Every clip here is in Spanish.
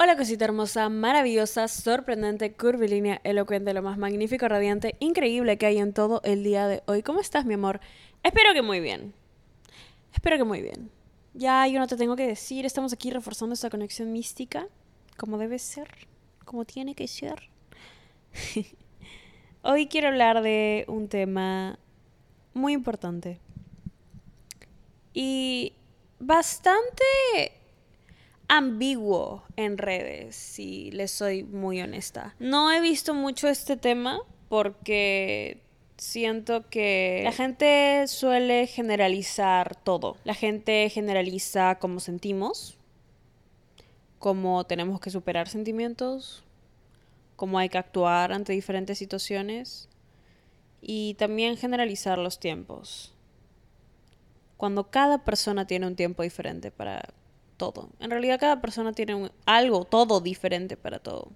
Hola cosita hermosa, maravillosa, sorprendente, curvilínea, elocuente, lo más magnífico, radiante, increíble que hay en todo el día de hoy. ¿Cómo estás, mi amor? Espero que muy bien. Espero que muy bien. Ya yo no te tengo que decir, estamos aquí reforzando esta conexión mística, como debe ser, como tiene que ser. hoy quiero hablar de un tema muy importante. Y bastante ambiguo en redes, si les soy muy honesta. No he visto mucho este tema porque siento que la gente suele generalizar todo. La gente generaliza cómo sentimos, cómo tenemos que superar sentimientos, cómo hay que actuar ante diferentes situaciones y también generalizar los tiempos. Cuando cada persona tiene un tiempo diferente para todo. En realidad cada persona tiene algo, todo diferente para todo.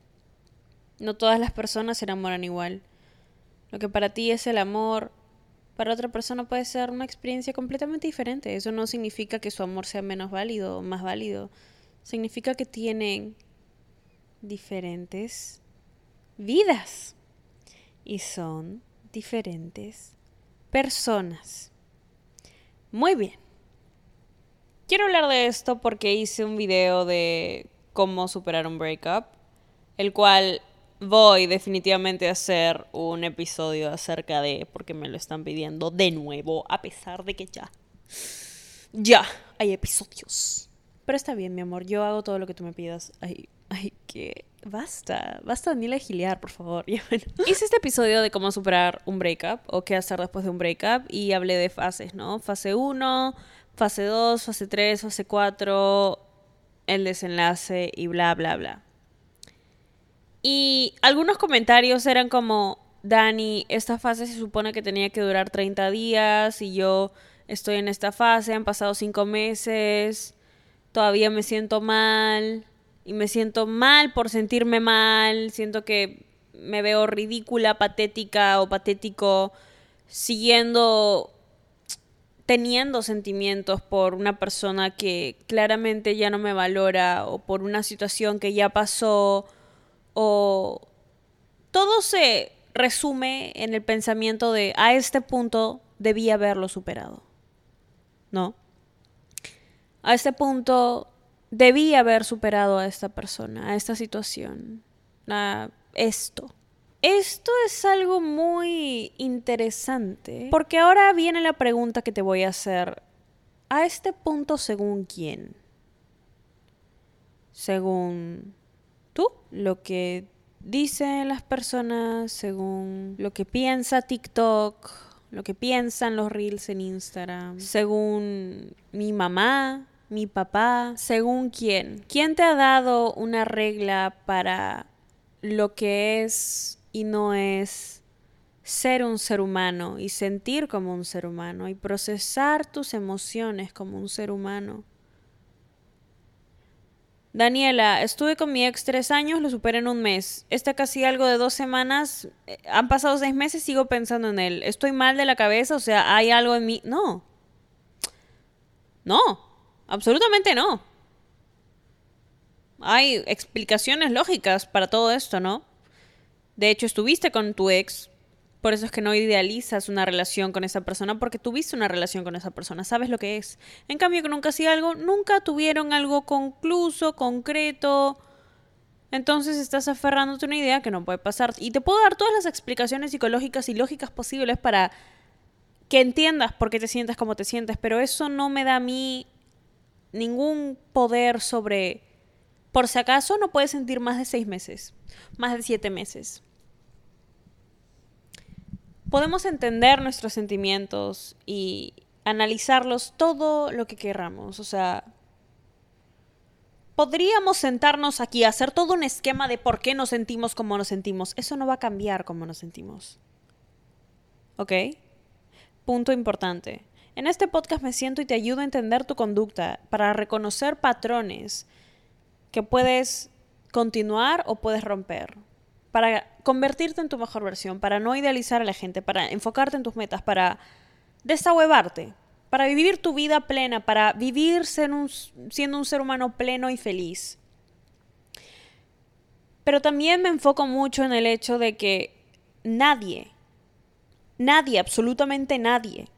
No todas las personas se enamoran igual. Lo que para ti es el amor, para otra persona puede ser una experiencia completamente diferente. Eso no significa que su amor sea menos válido o más válido. Significa que tienen diferentes vidas y son diferentes personas. Muy bien. Quiero hablar de esto porque hice un video de cómo superar un breakup, el cual voy definitivamente a hacer un episodio acerca de, porque me lo están pidiendo de nuevo, a pesar de que ya, ya hay episodios. Pero está bien, mi amor, yo hago todo lo que tú me pidas. Ay, ay, que basta, basta Daniela Giliar, por favor. Hice este episodio de cómo superar un breakup o qué hacer después de un breakup y hablé de fases, ¿no? Fase 1, fase 2, fase 3, fase 4, el desenlace y bla, bla, bla. Y algunos comentarios eran como, Dani, esta fase se supone que tenía que durar 30 días y yo estoy en esta fase, han pasado 5 meses, todavía me siento mal y me siento mal por sentirme mal, siento que me veo ridícula, patética o patético siguiendo teniendo sentimientos por una persona que claramente ya no me valora o por una situación que ya pasó o todo se resume en el pensamiento de a este punto debí haberlo superado. ¿No? A este punto debí haber superado a esta persona, a esta situación, a esto. Esto es algo muy interesante, porque ahora viene la pregunta que te voy a hacer. A este punto, ¿según quién? ¿Según tú? ¿Lo que dicen las personas? ¿Según lo que piensa TikTok? ¿Lo que piensan los reels en Instagram? ¿Según mi mamá? ¿Mi papá? ¿Según quién? ¿Quién te ha dado una regla para lo que es y no es ser un ser humano y sentir como un ser humano y procesar tus emociones como un ser humano. Daniela, estuve con mi ex tres años, lo superé en un mes. Está casi algo de dos semanas. Eh, han pasado seis meses, sigo pensando en él. ¿Estoy mal de la cabeza? O sea, ¿hay algo en mí? No. No, absolutamente no. Hay explicaciones lógicas para todo esto, ¿no? De hecho, estuviste con tu ex, por eso es que no idealizas una relación con esa persona, porque tuviste una relación con esa persona, sabes lo que es. En cambio, con un casi algo, nunca tuvieron algo concluso, concreto. Entonces estás aferrándote a una idea que no puede pasar. Y te puedo dar todas las explicaciones psicológicas y lógicas posibles para que entiendas por qué te sientes como te sientes, pero eso no me da a mí ningún poder sobre por si acaso no puedes sentir más de seis meses, más de siete meses. Podemos entender nuestros sentimientos y analizarlos todo lo que queramos. O sea, podríamos sentarnos aquí a hacer todo un esquema de por qué nos sentimos como nos sentimos. Eso no va a cambiar como nos sentimos. ¿Ok? Punto importante. En este podcast me siento y te ayudo a entender tu conducta para reconocer patrones que puedes continuar o puedes romper. Para convertirte en tu mejor versión, para no idealizar a la gente, para enfocarte en tus metas, para desahuevarte, para vivir tu vida plena, para vivir siendo un ser humano pleno y feliz. Pero también me enfoco mucho en el hecho de que nadie, nadie, absolutamente nadie,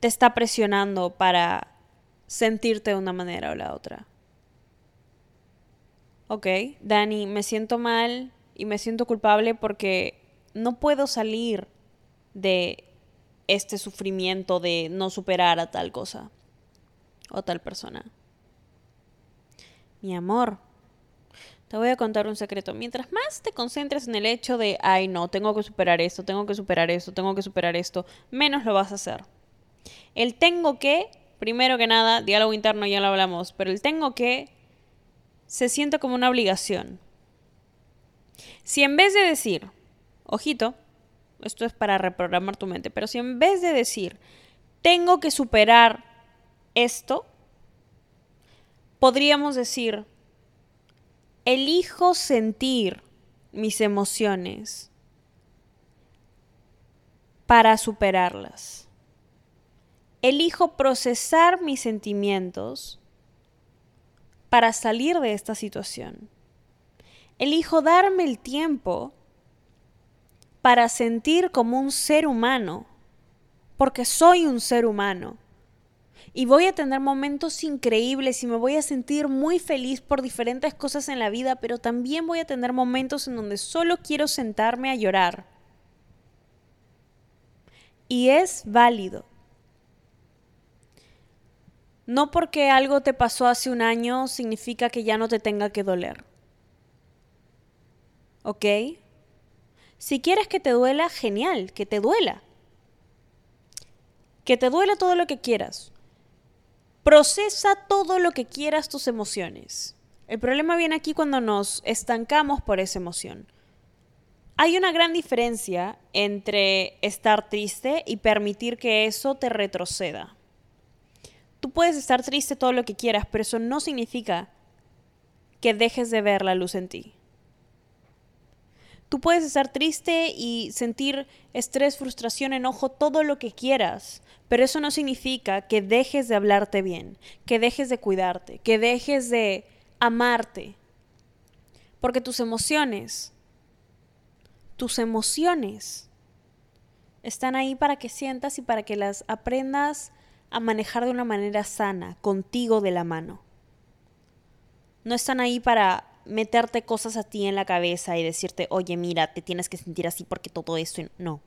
te está presionando para sentirte de una manera o la otra. Ok, Dani, me siento mal y me siento culpable porque no puedo salir de este sufrimiento de no superar a tal cosa o tal persona. Mi amor, te voy a contar un secreto. Mientras más te concentres en el hecho de, ay no, tengo que superar esto, tengo que superar esto, tengo que superar esto, menos lo vas a hacer. El tengo que, primero que nada, diálogo interno ya lo hablamos, pero el tengo que se siente como una obligación. Si en vez de decir, ojito, esto es para reprogramar tu mente, pero si en vez de decir, tengo que superar esto, podríamos decir, elijo sentir mis emociones para superarlas. Elijo procesar mis sentimientos para salir de esta situación. Elijo darme el tiempo para sentir como un ser humano, porque soy un ser humano y voy a tener momentos increíbles y me voy a sentir muy feliz por diferentes cosas en la vida, pero también voy a tener momentos en donde solo quiero sentarme a llorar. Y es válido. No porque algo te pasó hace un año significa que ya no te tenga que doler. ¿Ok? Si quieres que te duela, genial, que te duela. Que te duela todo lo que quieras. Procesa todo lo que quieras tus emociones. El problema viene aquí cuando nos estancamos por esa emoción. Hay una gran diferencia entre estar triste y permitir que eso te retroceda. Tú puedes estar triste todo lo que quieras, pero eso no significa que dejes de ver la luz en ti. Tú puedes estar triste y sentir estrés, frustración, enojo, todo lo que quieras, pero eso no significa que dejes de hablarte bien, que dejes de cuidarte, que dejes de amarte. Porque tus emociones, tus emociones están ahí para que sientas y para que las aprendas a manejar de una manera sana, contigo de la mano. No están ahí para meterte cosas a ti en la cabeza y decirte, oye, mira, te tienes que sentir así porque todo esto... No.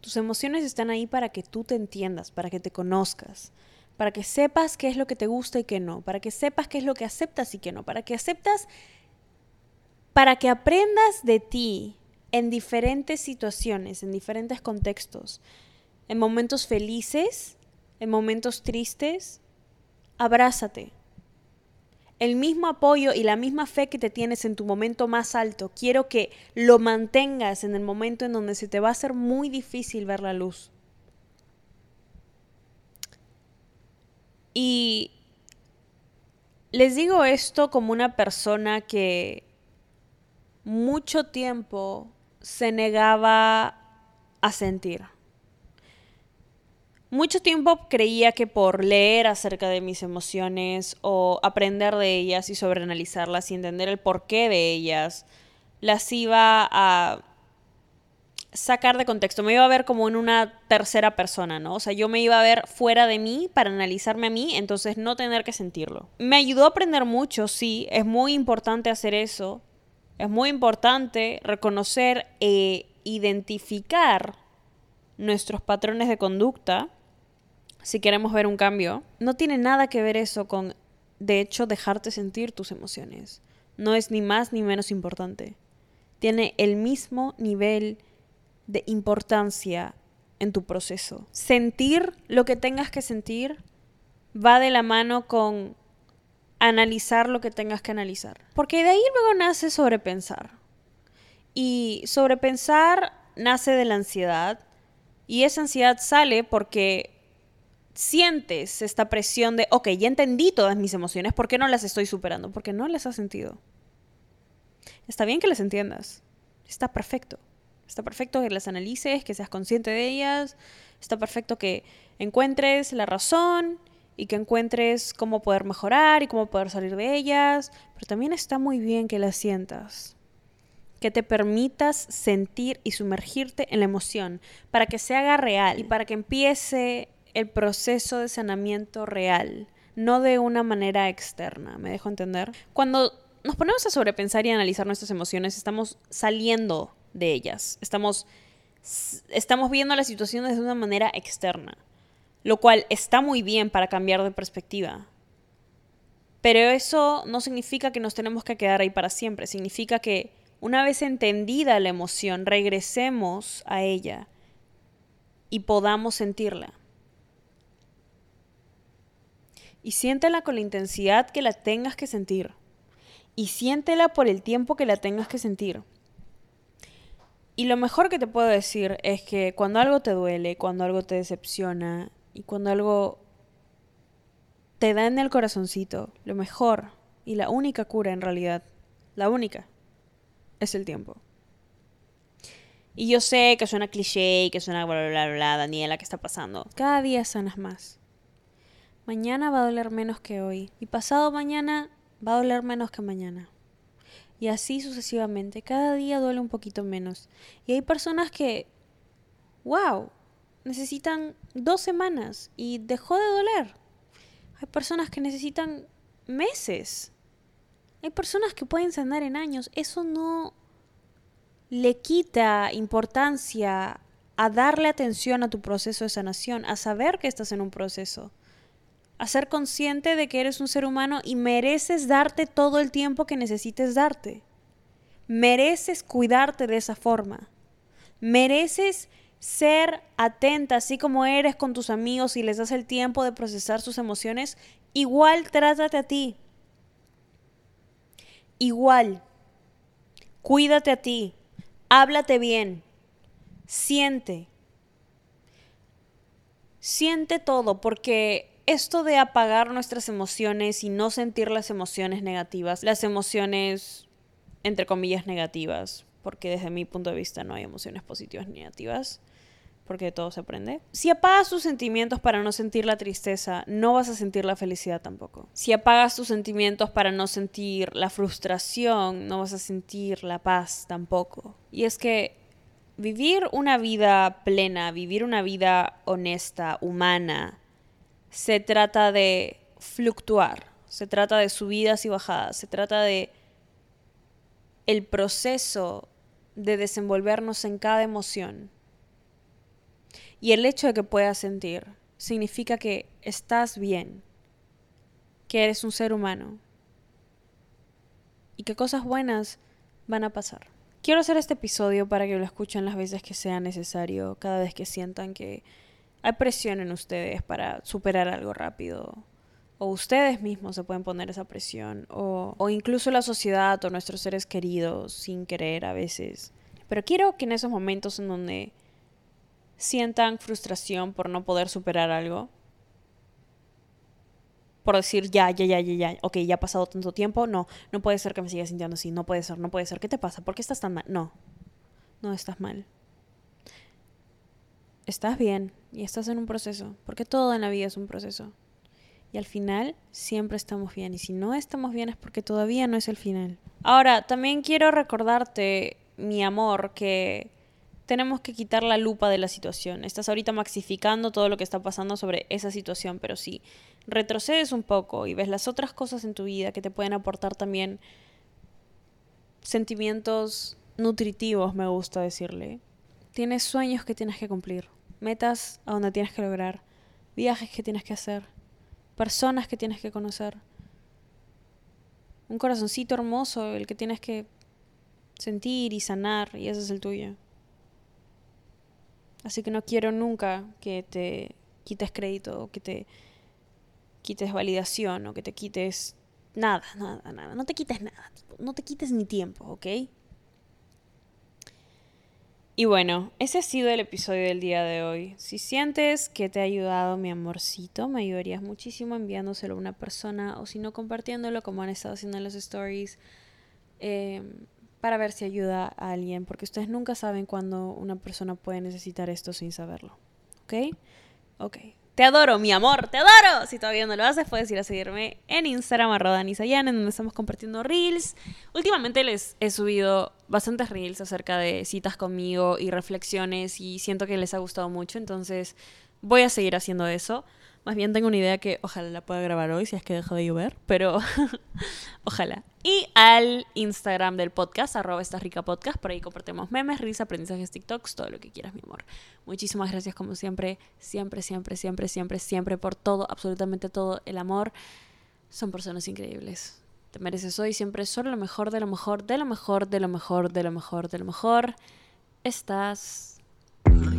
Tus emociones están ahí para que tú te entiendas, para que te conozcas, para que sepas qué es lo que te gusta y qué no, para que sepas qué es lo que aceptas y qué no, para que aceptas, para que aprendas de ti en diferentes situaciones, en diferentes contextos, en momentos felices, en momentos tristes, abrázate, el mismo apoyo y la misma fe que te tienes en tu momento más alto, quiero que lo mantengas en el momento en donde se te va a hacer muy difícil ver la luz. Y les digo esto como una persona que mucho tiempo se negaba a sentir. Mucho tiempo creía que por leer acerca de mis emociones o aprender de ellas y sobreanalizarlas y entender el porqué de ellas, las iba a sacar de contexto. Me iba a ver como en una tercera persona, ¿no? O sea, yo me iba a ver fuera de mí para analizarme a mí, entonces no tener que sentirlo. Me ayudó a aprender mucho, sí, es muy importante hacer eso. Es muy importante reconocer e identificar nuestros patrones de conducta si queremos ver un cambio, no tiene nada que ver eso con, de hecho, dejarte sentir tus emociones. No es ni más ni menos importante. Tiene el mismo nivel de importancia en tu proceso. Sentir lo que tengas que sentir va de la mano con analizar lo que tengas que analizar. Porque de ahí luego nace sobrepensar. Y sobrepensar nace de la ansiedad. Y esa ansiedad sale porque sientes esta presión de, ok, ya entendí todas mis emociones, ¿por qué no las estoy superando? Porque no las has sentido. Está bien que las entiendas, está perfecto. Está perfecto que las analices, que seas consciente de ellas, está perfecto que encuentres la razón y que encuentres cómo poder mejorar y cómo poder salir de ellas, pero también está muy bien que las sientas, que te permitas sentir y sumergirte en la emoción para que se haga real y para que empiece el proceso de sanamiento real, no de una manera externa, ¿me dejo entender? Cuando nos ponemos a sobrepensar y analizar nuestras emociones, estamos saliendo de ellas, estamos, estamos viendo las situaciones de una manera externa lo cual está muy bien para cambiar de perspectiva. Pero eso no significa que nos tenemos que quedar ahí para siempre, significa que una vez entendida la emoción, regresemos a ella y podamos sentirla. Y siéntela con la intensidad que la tengas que sentir. Y siéntela por el tiempo que la tengas que sentir. Y lo mejor que te puedo decir es que cuando algo te duele, cuando algo te decepciona, y cuando algo te da en el corazoncito, lo mejor y la única cura en realidad, la única, es el tiempo. Y yo sé que suena cliché y que suena bla, bla, bla, bla, Daniela, ¿qué está pasando? Cada día sanas más. Mañana va a doler menos que hoy. Y pasado mañana va a doler menos que mañana. Y así sucesivamente. Cada día duele un poquito menos. Y hay personas que, wow, necesitan dos semanas y dejó de doler. Hay personas que necesitan meses. Hay personas que pueden sanar en años. Eso no le quita importancia a darle atención a tu proceso de sanación, a saber que estás en un proceso, a ser consciente de que eres un ser humano y mereces darte todo el tiempo que necesites darte. Mereces cuidarte de esa forma. Mereces ser atenta, así como eres con tus amigos y les das el tiempo de procesar sus emociones, igual trátate a ti. Igual. Cuídate a ti. Háblate bien. Siente. Siente todo, porque esto de apagar nuestras emociones y no sentir las emociones negativas, las emociones entre comillas negativas, porque desde mi punto de vista no hay emociones positivas ni negativas, porque todo se aprende. Si apagas tus sentimientos para no sentir la tristeza, no vas a sentir la felicidad tampoco. Si apagas tus sentimientos para no sentir la frustración, no vas a sentir la paz tampoco. Y es que vivir una vida plena, vivir una vida honesta, humana, se trata de fluctuar, se trata de subidas y bajadas, se trata de el proceso de desenvolvernos en cada emoción y el hecho de que puedas sentir significa que estás bien, que eres un ser humano y que cosas buenas van a pasar. Quiero hacer este episodio para que lo escuchen las veces que sea necesario, cada vez que sientan que hay presión en ustedes para superar algo rápido. O ustedes mismos se pueden poner esa presión. O, incluso la sociedad o nuestros seres queridos sin querer a veces. Pero quiero que en esos momentos en donde sientan frustración por no poder superar algo. Por decir, ya, ya, ya, ya, ya, ok, ya ha pasado tanto tiempo, no, no puede ser que me siga sintiendo así, no puede ser, no puede ser, ¿qué te pasa? ¿Por qué estás tan mal? No, no estás mal. Estás bien y estás en un proceso, porque todo en la vida es un proceso. Y al final siempre estamos bien, y si no estamos bien es porque todavía no es el final. Ahora, también quiero recordarte, mi amor, que tenemos que quitar la lupa de la situación. Estás ahorita maxificando todo lo que está pasando sobre esa situación, pero si retrocedes un poco y ves las otras cosas en tu vida que te pueden aportar también sentimientos nutritivos, me gusta decirle. Tienes sueños que tienes que cumplir, metas a donde tienes que lograr, viajes que tienes que hacer, personas que tienes que conocer. Un corazoncito hermoso, el que tienes que sentir y sanar, y ese es el tuyo. Así que no quiero nunca que te quites crédito o que te quites validación o que te quites nada, nada, nada. No te quites nada, no te quites ni tiempo, ¿ok? Y bueno, ese ha sido el episodio del día de hoy. Si sientes que te ha ayudado mi amorcito, me ayudarías muchísimo enviándoselo a una persona o si no compartiéndolo como han estado haciendo en los stories. Eh, para ver si ayuda a alguien, porque ustedes nunca saben cuándo una persona puede necesitar esto sin saberlo. ¿Ok? Ok. Te adoro, mi amor, te adoro. Si todavía no lo haces, puedes ir a seguirme en Instagram, arroba en donde estamos compartiendo reels. Últimamente les he subido bastantes reels acerca de citas conmigo y reflexiones y siento que les ha gustado mucho, entonces voy a seguir haciendo eso. Más bien tengo una idea que ojalá la pueda grabar hoy si es que deja de llover, pero ojalá. Y al Instagram del podcast, arroba esta rica podcast, por ahí compartimos memes, risas, aprendizajes, TikToks, todo lo que quieras, mi amor. Muchísimas gracias como siempre, siempre, siempre, siempre, siempre, siempre por todo, absolutamente todo el amor. Son personas increíbles. Te mereces hoy siempre solo lo mejor, de lo mejor, de lo mejor, de lo mejor, de lo mejor, de lo mejor. Estás